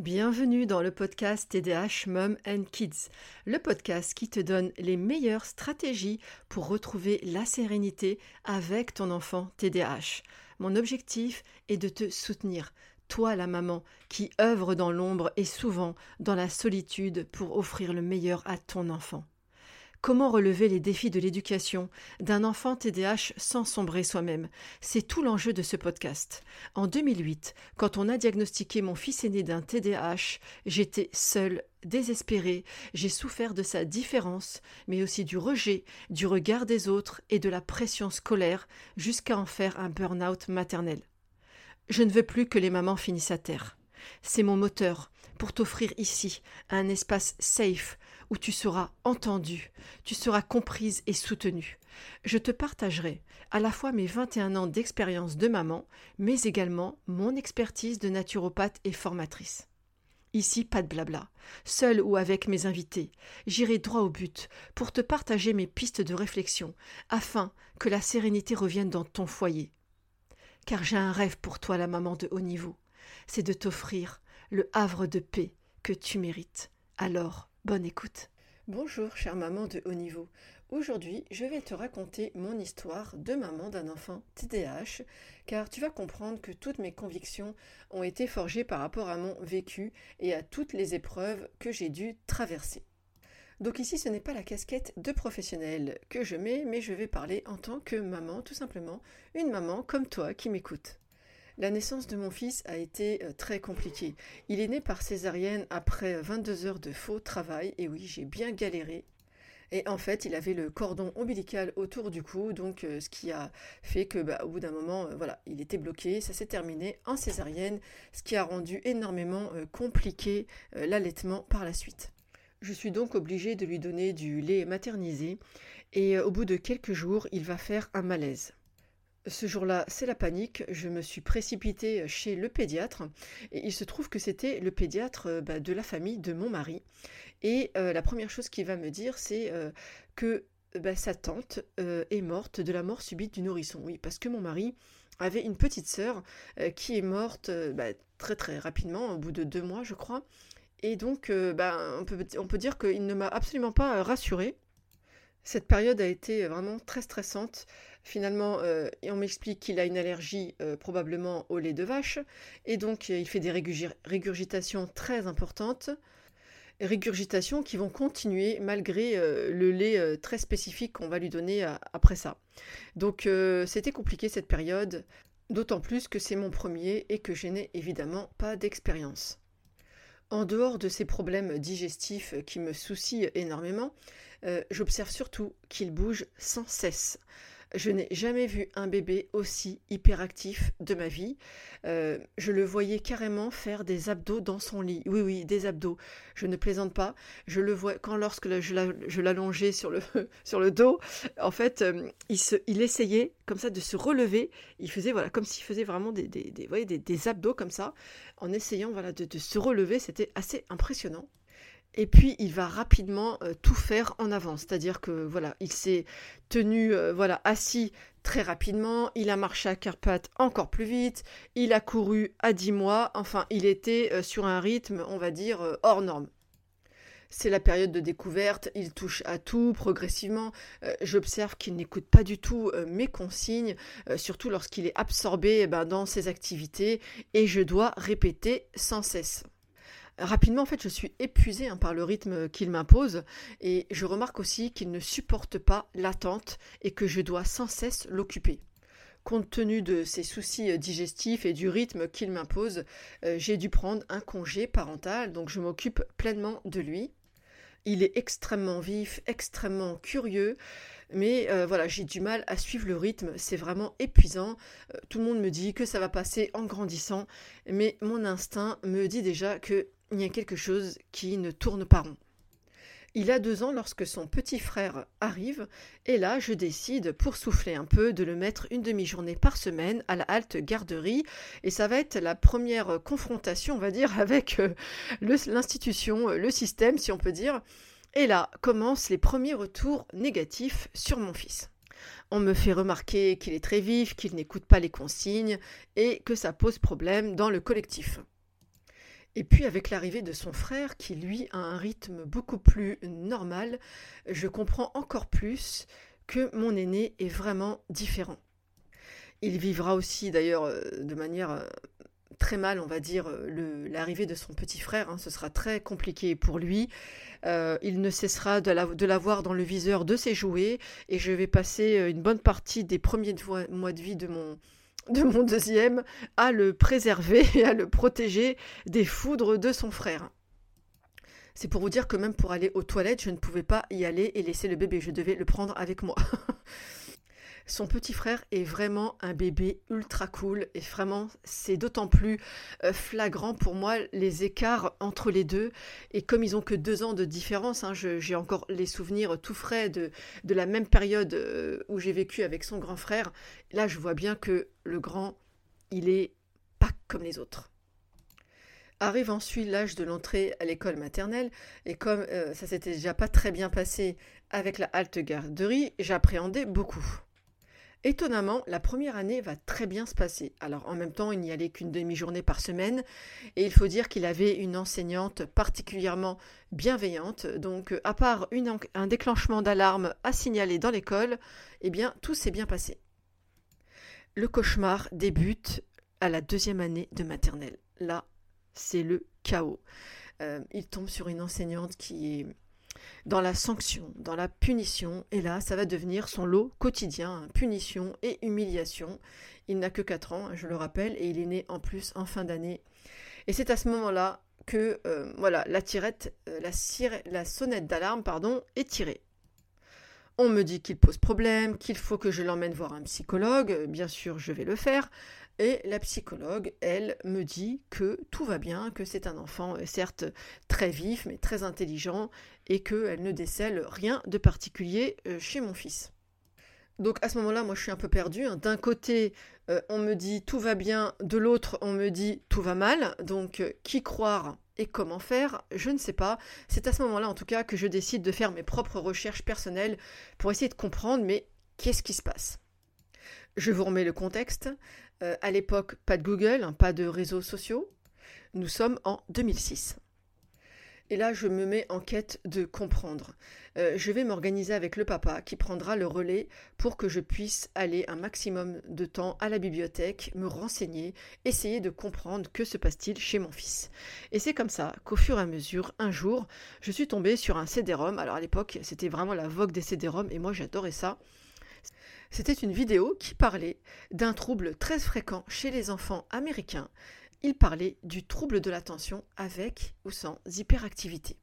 Bienvenue dans le podcast TDH Mom and Kids, le podcast qui te donne les meilleures stratégies pour retrouver la sérénité avec ton enfant TDH. Mon objectif est de te soutenir, toi la maman qui œuvre dans l'ombre et souvent dans la solitude pour offrir le meilleur à ton enfant. Comment relever les défis de l'éducation d'un enfant TDAH sans sombrer soi-même? C'est tout l'enjeu de ce podcast. En 2008, quand on a diagnostiqué mon fils aîné d'un TDAH, j'étais seule, désespérée, j'ai souffert de sa différence, mais aussi du rejet, du regard des autres et de la pression scolaire, jusqu'à en faire un burn-out maternel. Je ne veux plus que les mamans finissent à terre. C'est mon moteur pour t'offrir ici un espace safe où tu seras entendue, tu seras comprise et soutenue. Je te partagerai à la fois mes 21 ans d'expérience de maman, mais également mon expertise de naturopathe et formatrice. Ici, pas de blabla. Seul ou avec mes invités, j'irai droit au but pour te partager mes pistes de réflexion afin que la sérénité revienne dans ton foyer. Car j'ai un rêve pour toi, la maman de haut niveau. C'est de t'offrir le havre de paix que tu mérites. Alors, Bonne écoute. Bonjour, chère maman de haut niveau. Aujourd'hui, je vais te raconter mon histoire de maman d'un enfant TDAH, car tu vas comprendre que toutes mes convictions ont été forgées par rapport à mon vécu et à toutes les épreuves que j'ai dû traverser. Donc ici, ce n'est pas la casquette de professionnel que je mets, mais je vais parler en tant que maman, tout simplement, une maman comme toi qui m'écoute. La naissance de mon fils a été euh, très compliquée. Il est né par césarienne après 22 heures de faux travail, et oui, j'ai bien galéré. Et en fait, il avait le cordon ombilical autour du cou, donc euh, ce qui a fait que, bah, au bout d'un moment, euh, voilà, il était bloqué. Ça s'est terminé en césarienne, ce qui a rendu énormément compliqué l'allaitement par la suite. Je suis donc obligée de lui donner du lait maternisé, et au bout de quelques jours, il va faire un malaise. Ce jour-là, c'est la panique. Je me suis précipitée chez le pédiatre il se trouve que c'était le pédiatre euh, bah, de la famille de mon mari. Et euh, la première chose qu'il va me dire, c'est euh, que bah, sa tante est morte de la mort subite du nourrisson. Oui, parce que mon mari avait une petite sœur qui est morte bah, très très rapidement, au bout de deux mois, je crois. Et donc, on peut dire qu'il ne m'a absolument pas rassurée. Cette période a été vraiment très stressante. Finalement, euh, on m'explique qu'il a une allergie euh, probablement au lait de vache, et donc euh, il fait des régurgitations très importantes, régurgitations qui vont continuer malgré le lait très spécifique qu'on va lui donner après ça. Donc c'était compliqué cette période, d'autant plus que c'est mon premier et que je n'ai évidemment pas d'expérience. En dehors de ces problèmes digestifs qui me soucient énormément, j'observe surtout qu'il bouge sans cesse. Je n'ai jamais vu un bébé aussi hyperactif de ma vie. Euh, je le voyais carrément faire des abdos dans son lit. Oui, oui, des abdos. Je ne plaisante pas. Je le vois quand lorsque je l'allongeais sur le, sur le dos, en fait, euh, il, essayait comme ça de se relever. Il faisait voilà comme s'il faisait vraiment des, des, des, des, abdos comme ça, en essayant voilà de se relever. C'était assez impressionnant. Et puis il va rapidement euh, tout faire en avance, c'est-à-dire que voilà, il s'est tenu euh, voilà assis très rapidement, il a marché à Carpath encore plus vite, il a couru à 10 mois, enfin il était euh, sur un rythme, on va dire, hors norme. C'est la période de découverte, il touche à tout progressivement. J'observe qu'il n'écoute pas du tout mes consignes, surtout lorsqu'il est absorbé eh ben, dans ses activités, et je dois répéter sans cesse rapidement, en fait, je suis épuisée hein, par le rythme qu'il m'impose et je remarque aussi qu'il ne supporte pas l'attente et que je dois sans cesse l'occuper. Compte tenu de ses soucis euh, digestifs et du rythme qu'il m'impose, euh, j'ai dû prendre un congé parental, donc je m'occupe pleinement de lui. Il est extrêmement vif, extrêmement curieux, mais euh, voilà, j'ai du mal à suivre le rythme, c'est vraiment épuisant. tout le monde me dit que ça va passer en grandissant, mais mon instinct me dit déjà que il y a quelque chose qui ne tourne pas rond. Il a deux ans lorsque son petit frère arrive, et là je décide, pour souffler un peu, de le mettre une demi-journée par semaine à la halte garderie, et ça va être la première confrontation, on va dire, avec euh, l'institution, le système, si on peut dire. Et là commencent les premiers retours négatifs sur mon fils. On me fait remarquer qu'il est très vif, qu'il n'écoute pas les consignes, et que ça pose problème dans le collectif. Et puis avec l'arrivée de son frère, qui lui a un rythme beaucoup plus normal, je comprends encore plus que mon aîné est vraiment différent. Il vivra aussi d'ailleurs euh, de manière euh, très mal, on va dire, euh, l'arrivée de son petit frère. Hein. ce sera très compliqué pour lui. il ne cessera de l'avoir dans le viseur de ses jouets et je vais passer une bonne partie des premiers mois de vie de mon, de mon deuxième à le préserver et à le protéger des foudres de son frère. C'est pour vous dire que même pour aller aux toilettes, je ne pouvais pas y aller et laisser le bébé, je devais le prendre avec moi. Son petit frère est vraiment un bébé ultra cool et vraiment c'est d'autant plus euh, flagrant pour moi les écarts entre les deux et comme ils ont que deux ans de différence, hein, j'ai encore les souvenirs tout frais de, la même période euh, où j'ai vécu avec son grand frère. Là je vois bien que le grand il est pas comme les autres. Arrive ensuite l'âge de l'entrée à l'école maternelle, et comme euh, ça s'était déjà pas très bien passé avec la halte garderie, j'appréhendais beaucoup. Étonnamment, la première année va très bien se passer. Alors en même temps, il n'y allait qu'une demi-journée par semaine et il faut dire qu'il avait une enseignante particulièrement bienveillante. Donc à part un déclenchement d'alarme à signaler dans l'école, eh bien tout s'est bien passé. Le cauchemar débute à la deuxième année de maternelle. Là, c'est le chaos. Euh, il tombe sur une enseignante qui est dans la sanction, dans la punition, et là, ça va devenir son lot quotidien, punition et humiliation. Il n'a que 4 ans, je le rappelle, et il est né en plus en fin d'année. Et c'est à ce moment-là que euh, voilà, la tirette, euh, sonnette d'alarme, pardon, est tirée. On me dit qu'il pose problème, qu'il faut que je l'emmène voir un psychologue. Bien sûr, je vais le faire. Et la psychologue, elle, me dit que tout va bien, que c'est un enfant euh, certes très vif, mais très intelligent, et qu'elle ne décèle rien de particulier euh, chez mon fils. Donc à ce moment-là, moi je suis un peu perdue. Hein. D'un côté, euh, on me dit tout va bien, de l'autre, on me dit tout va mal. Donc qui croire et comment faire, je ne sais pas. C'est à ce moment-là en tout cas que je décide de faire mes propres recherches personnelles pour essayer de comprendre mais qu'est-ce qui se passe? Je vous remets le contexte. Euh, à l'époque, pas de Google, hein, pas de réseaux sociaux. Nous sommes en 2006. Et là, je me mets en quête de comprendre. Euh, je vais m'organiser avec le papa qui prendra le relais pour que je puisse aller un maximum de temps à la bibliothèque, me renseigner, essayer de comprendre que se passe-t-il chez mon fils. Et c'est comme ça qu'au fur et à mesure, un jour, je suis tombée sur un CD-ROM. Alors à l'époque, c'était vraiment la vogue des CD-ROM et moi j'adorais ça. C'était une vidéo qui parlait d'un trouble très fréquent chez les enfants américains. Il parlait du trouble de l'attention avec ou sans hyperactivité.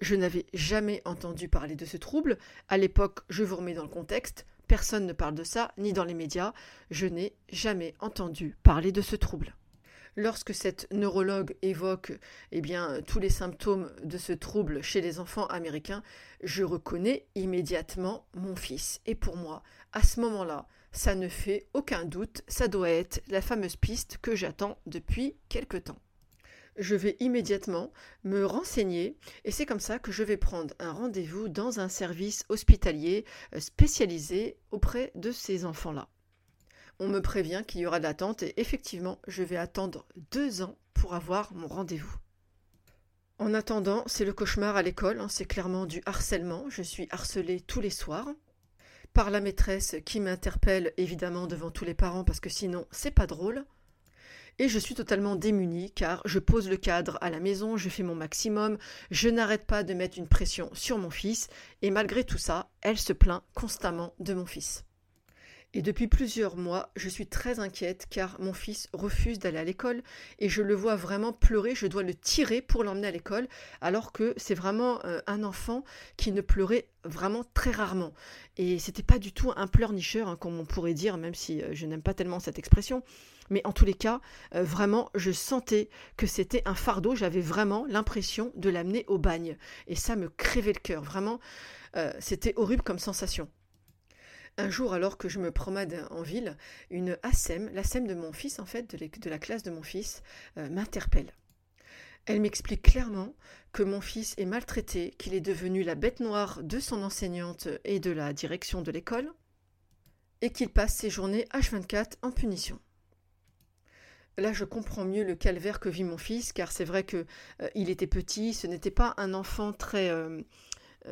Je n'avais jamais entendu parler de ce trouble. À l'époque, je vous remets dans le contexte, personne ne parle de ça, ni dans les médias. Je n'ai jamais entendu parler de ce trouble. Lorsque cette neurologue évoque eh bien, tous les symptômes de ce trouble chez les enfants américains, je reconnais immédiatement mon fils. Et pour moi, à ce moment-là, ça ne fait aucun doute, ça doit être la fameuse piste que j'attends depuis quelque temps. Je vais immédiatement me renseigner et c'est comme ça que je vais prendre un rendez-vous dans un service hospitalier euh, spécialisé auprès de ces enfants-là on me prévient qu'il y aura de l'attente et effectivement, je vais attendre deux ans pour avoir mon rendez-vous. En attendant, c'est le cauchemar à l'école, hein, c'est clairement du harcèlement, je suis harcelée tous les soirs par la maîtresse qui m'interpelle évidemment devant tous les parents parce que sinon c'est pas drôle. Et je suis totalement démunie car je pose le cadre à la maison, je fais mon maximum, je n'arrête pas de mettre une pression sur mon fils et malgré tout ça, elle se plaint constamment de mon fils. Et depuis plusieurs mois, je suis très inquiète car mon fils refuse d'aller à l'école et je le vois vraiment pleurer. Je dois le tirer pour l'emmener à l'école alors que c'est vraiment euh, un enfant qui ne pleurait vraiment très rarement. Et c'était pas du tout un pleurnicheur, hein, comme on pourrait dire, même si euh, je n'aime pas tellement cette expression. Mais en tous les cas, euh, vraiment, je sentais que c'était un fardeau. J'avais vraiment l'impression de l'amener au bagne. Et ça me crevait le cœur. Vraiment, c'était horrible comme sensation. Un jour, alors que je me promène en ville, une ASEM, l'ASEM de mon fils, en fait, de, la classe de mon fils, euh, m'interpelle. Elle m'explique clairement que mon fils est maltraité, qu'il est devenu la bête noire de son enseignante et de la direction de l'école, et qu'il passe ses journées H24 en punition. Là, je comprends mieux le calvaire que vit mon fils, car c'est vrai que euh, il était petit, ce n'était pas un enfant très, euh,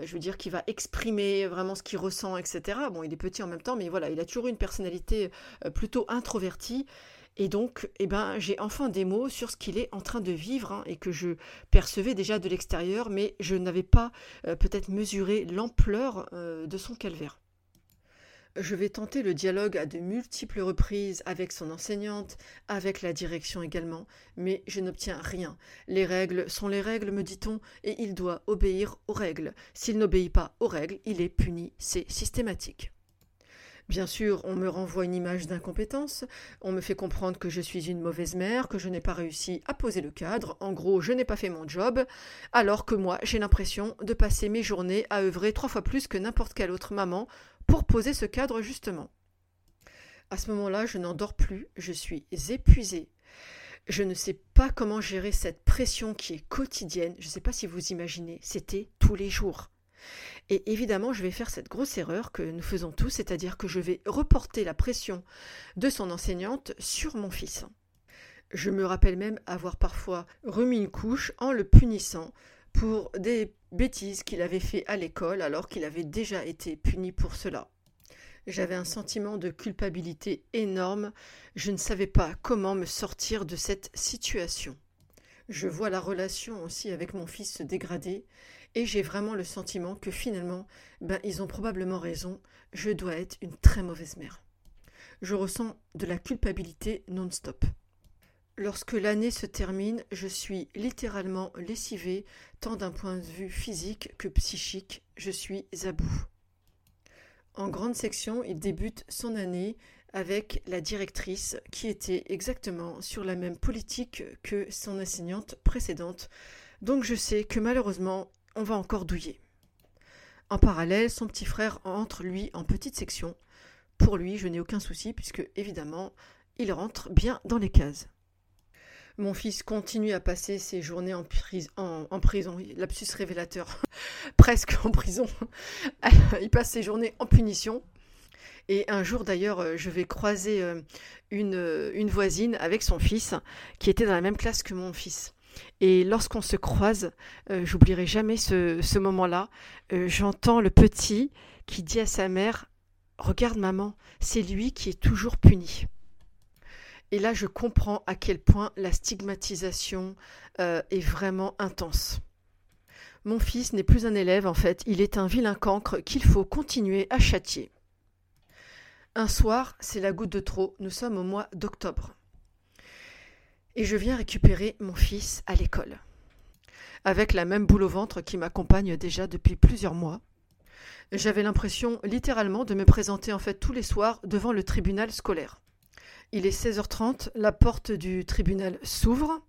je veux dire, qui va exprimer vraiment ce qu'il ressent, etc. Bon, il est petit en même temps, mais voilà, il a toujours une personnalité plutôt introvertie. Et donc, eh ben, j'ai enfin des mots sur ce qu'il est en train de vivre hein, et que je percevais déjà de l'extérieur, mais je n'avais pas peut-être mesuré l'ampleur de son calvaire. Je vais tenter le dialogue à de multiples reprises avec son enseignante, avec la direction également, mais je n'obtiens rien. Les règles sont les règles, me dit-on, et il doit obéir aux règles. S'il n'obéit pas aux règles, il est puni, c'est systématique. Bien sûr, on me renvoie une image d'incompétence, on me fait comprendre que je suis une mauvaise mère, que je n'ai pas réussi à poser le cadre, en gros je n'ai pas fait mon job, alors que moi j'ai l'impression de passer mes journées à œuvrer trois fois plus que n'importe quelle autre maman pour poser ce cadre justement. À ce moment-là, je n'endors plus, je suis épuisée. Je ne sais pas comment gérer cette pression qui est quotidienne. Je ne sais pas si vous imaginez, c'était tous les jours. Et évidemment, je vais faire cette grosse erreur que nous faisons tous, c'est-à-dire que je vais reporter la pression de son enseignante sur mon fils. Je me rappelle même avoir parfois remis une couche en le punissant pour des bêtises qu'il avait fait à l'école alors qu'il avait déjà été puni pour cela. J'avais un sentiment de culpabilité énorme, je ne savais pas comment me sortir de cette situation. Je vois la relation aussi avec mon fils se dégrader et j'ai vraiment le sentiment que finalement, ben, ils ont probablement raison, je dois être une très mauvaise mère. Je ressens de la culpabilité non-stop. Lorsque l'année se termine, je suis littéralement lessivée, tant d'un point de vue physique que psychique, je suis à bout. En grande section, il débute son année avec la directrice qui était exactement sur la même politique que son enseignante précédente, donc je sais que malheureusement, on va encore douiller. En parallèle, son petit frère entre, lui, en petite section. Pour lui, je n'ai aucun souci, puisque, évidemment, il rentre bien dans les cases. Mon fils continue à passer ses journées en, prison. Lapsus révélateur. Presque en prison. Il passe ses journées en punition. Et un jour d'ailleurs, euh, je vais croiser euh, une, euh, une, voisine avec son fils qui était dans la même classe que mon fils. Et lorsqu'on se croise, j'oublierai jamais ce moment-là, j'entends le petit qui dit à sa mère Regarde maman, c'est lui qui est toujours puni. Et là, je comprends à quel point la stigmatisation euh, est vraiment intense. Mon fils n'est plus un élève, en fait, il est un vilain cancre qu'il faut continuer à châtier. Un soir, c'est la goutte de trop, nous sommes au mois d'octobre. Et je viens récupérer mon fils à l'école. Avec la même boule au ventre qui m'accompagne déjà depuis plusieurs mois. J'avais l'impression littéralement de me présenter en fait tous les soirs devant le tribunal scolaire. Il est 16h30, la porte du tribunal s'ouvre.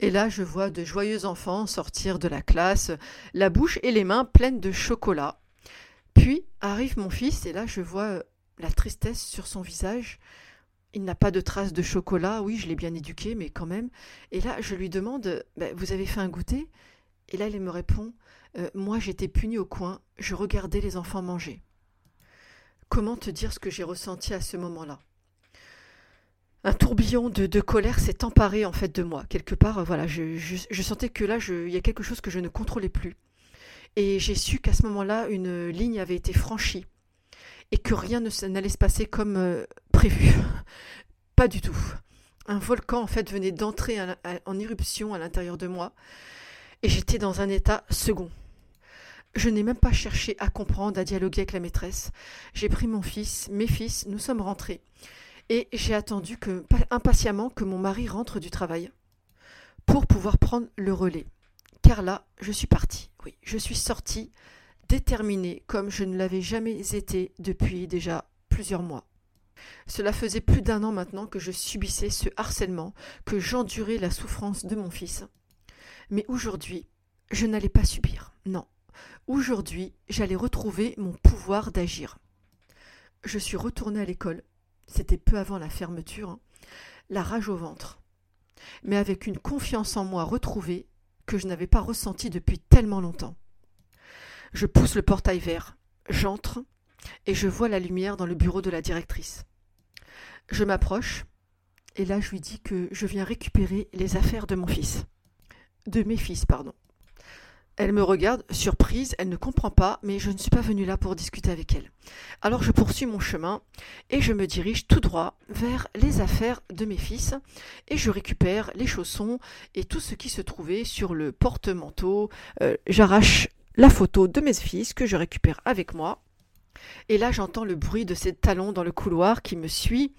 Et là, je vois de joyeux enfants sortir de la classe, la bouche et les mains pleines de chocolat. Puis arrive mon fils, et là, je vois euh, la tristesse sur son visage. Il n'a pas de traces de chocolat, oui, je l'ai bien éduqué, mais quand même. Et là, je lui demande bah, Vous avez fait un goûter? Et là, il me répond euh, Moi, j'étais puni au coin, je regardais les enfants manger. Comment te dire ce que j'ai ressenti à ce moment-là? Un tourbillon de, colère s'est emparé en fait de moi. Quelque part, euh, voilà, je, sentais que là, il y a quelque chose que je ne contrôlais plus. Et j'ai su qu'à ce moment-là, une ligne avait été franchie et que rien n'allait se passer comme euh, prévu. Pas du tout. Un volcan en fait venait d'entrer en éruption à l'intérieur de moi et j'étais dans un état second. Je n'ai même pas cherché à comprendre, à dialoguer avec la maîtresse. J'ai pris mon fils, mes fils, nous sommes rentrés et j'ai attendu impatiemment que mon mari rentre du travail pour pouvoir prendre le relais. Car là, je suis partie. Oui, je suis sortie déterminée comme je ne l'avais jamais été depuis déjà plusieurs mois. Cela faisait plus d'un an maintenant que je subissais ce harcèlement, que j'endurais la souffrance de mon fils. Mais aujourd'hui, je n'allais pas subir. Non. Aujourd'hui, j'allais retrouver mon pouvoir d'agir. Je suis retournée à l'école c'était peu avant la fermeture, hein. la rage au ventre, mais avec une confiance en moi retrouvée que je n'avais pas ressentie depuis tellement longtemps. Je pousse le portail vert, j'entre et je vois la lumière dans le bureau de la directrice. Je m'approche Et là, je lui dis que je viens récupérer les affaires de mon fils. De mes fils, pardon. Elle me regarde, surprise, elle ne comprend pas, mais je ne suis pas venue là pour discuter avec elle. Alors je poursuis mon chemin et je me dirige tout droit vers les affaires de mes fils et je récupère les chaussons et tout ce qui se trouvait sur le porte-manteau. Euh, j'arrache la photo de mes fils que je récupère avec moi. Et là j'entends le bruit de ses talons dans le couloir qui me suit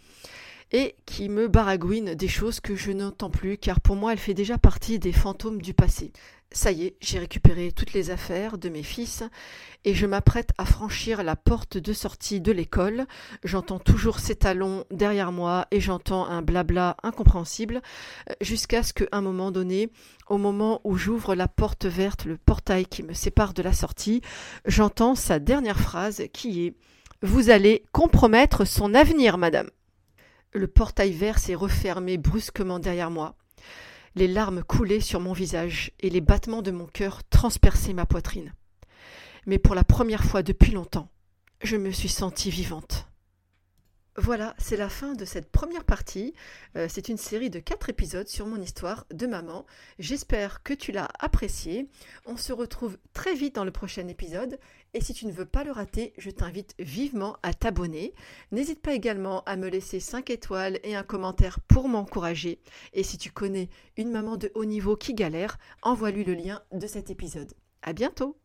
et qui me baragouine des choses que je n'entends plus car pour moi elle fait déjà partie des fantômes du passé. Ça y est, j'ai récupéré toutes les affaires de mes fils et je m'apprête à franchir la porte de sortie de l'école. J'entends toujours ses talons derrière moi et j'entends un blabla incompréhensible euh, jusqu'à ce qu'à un moment donné, au moment où j'ouvre la porte verte, le portail qui me sépare de la sortie, j'entends sa dernière phrase qui est Vous allez compromettre son avenir, madame. Le portail vert s'est refermé brusquement derrière moi. Les larmes coulaient sur mon visage et les battements de mon cœur transperçaient ma poitrine. Mais pour la première fois depuis longtemps, je me suis sentie vivante. Voilà, c'est la fin de cette première partie. Euh, c'est une série de quatre épisodes sur mon histoire de maman. J'espère que tu l'as apprécié. On se retrouve très vite dans le prochain épisode. Et si tu ne veux pas le rater, je t'invite vivement à t'abonner. N'hésite pas également à me laisser 5 étoiles et un commentaire pour m'encourager. Et si tu connais une maman de haut niveau qui galère, envoie-lui le lien de cet épisode. À bientôt!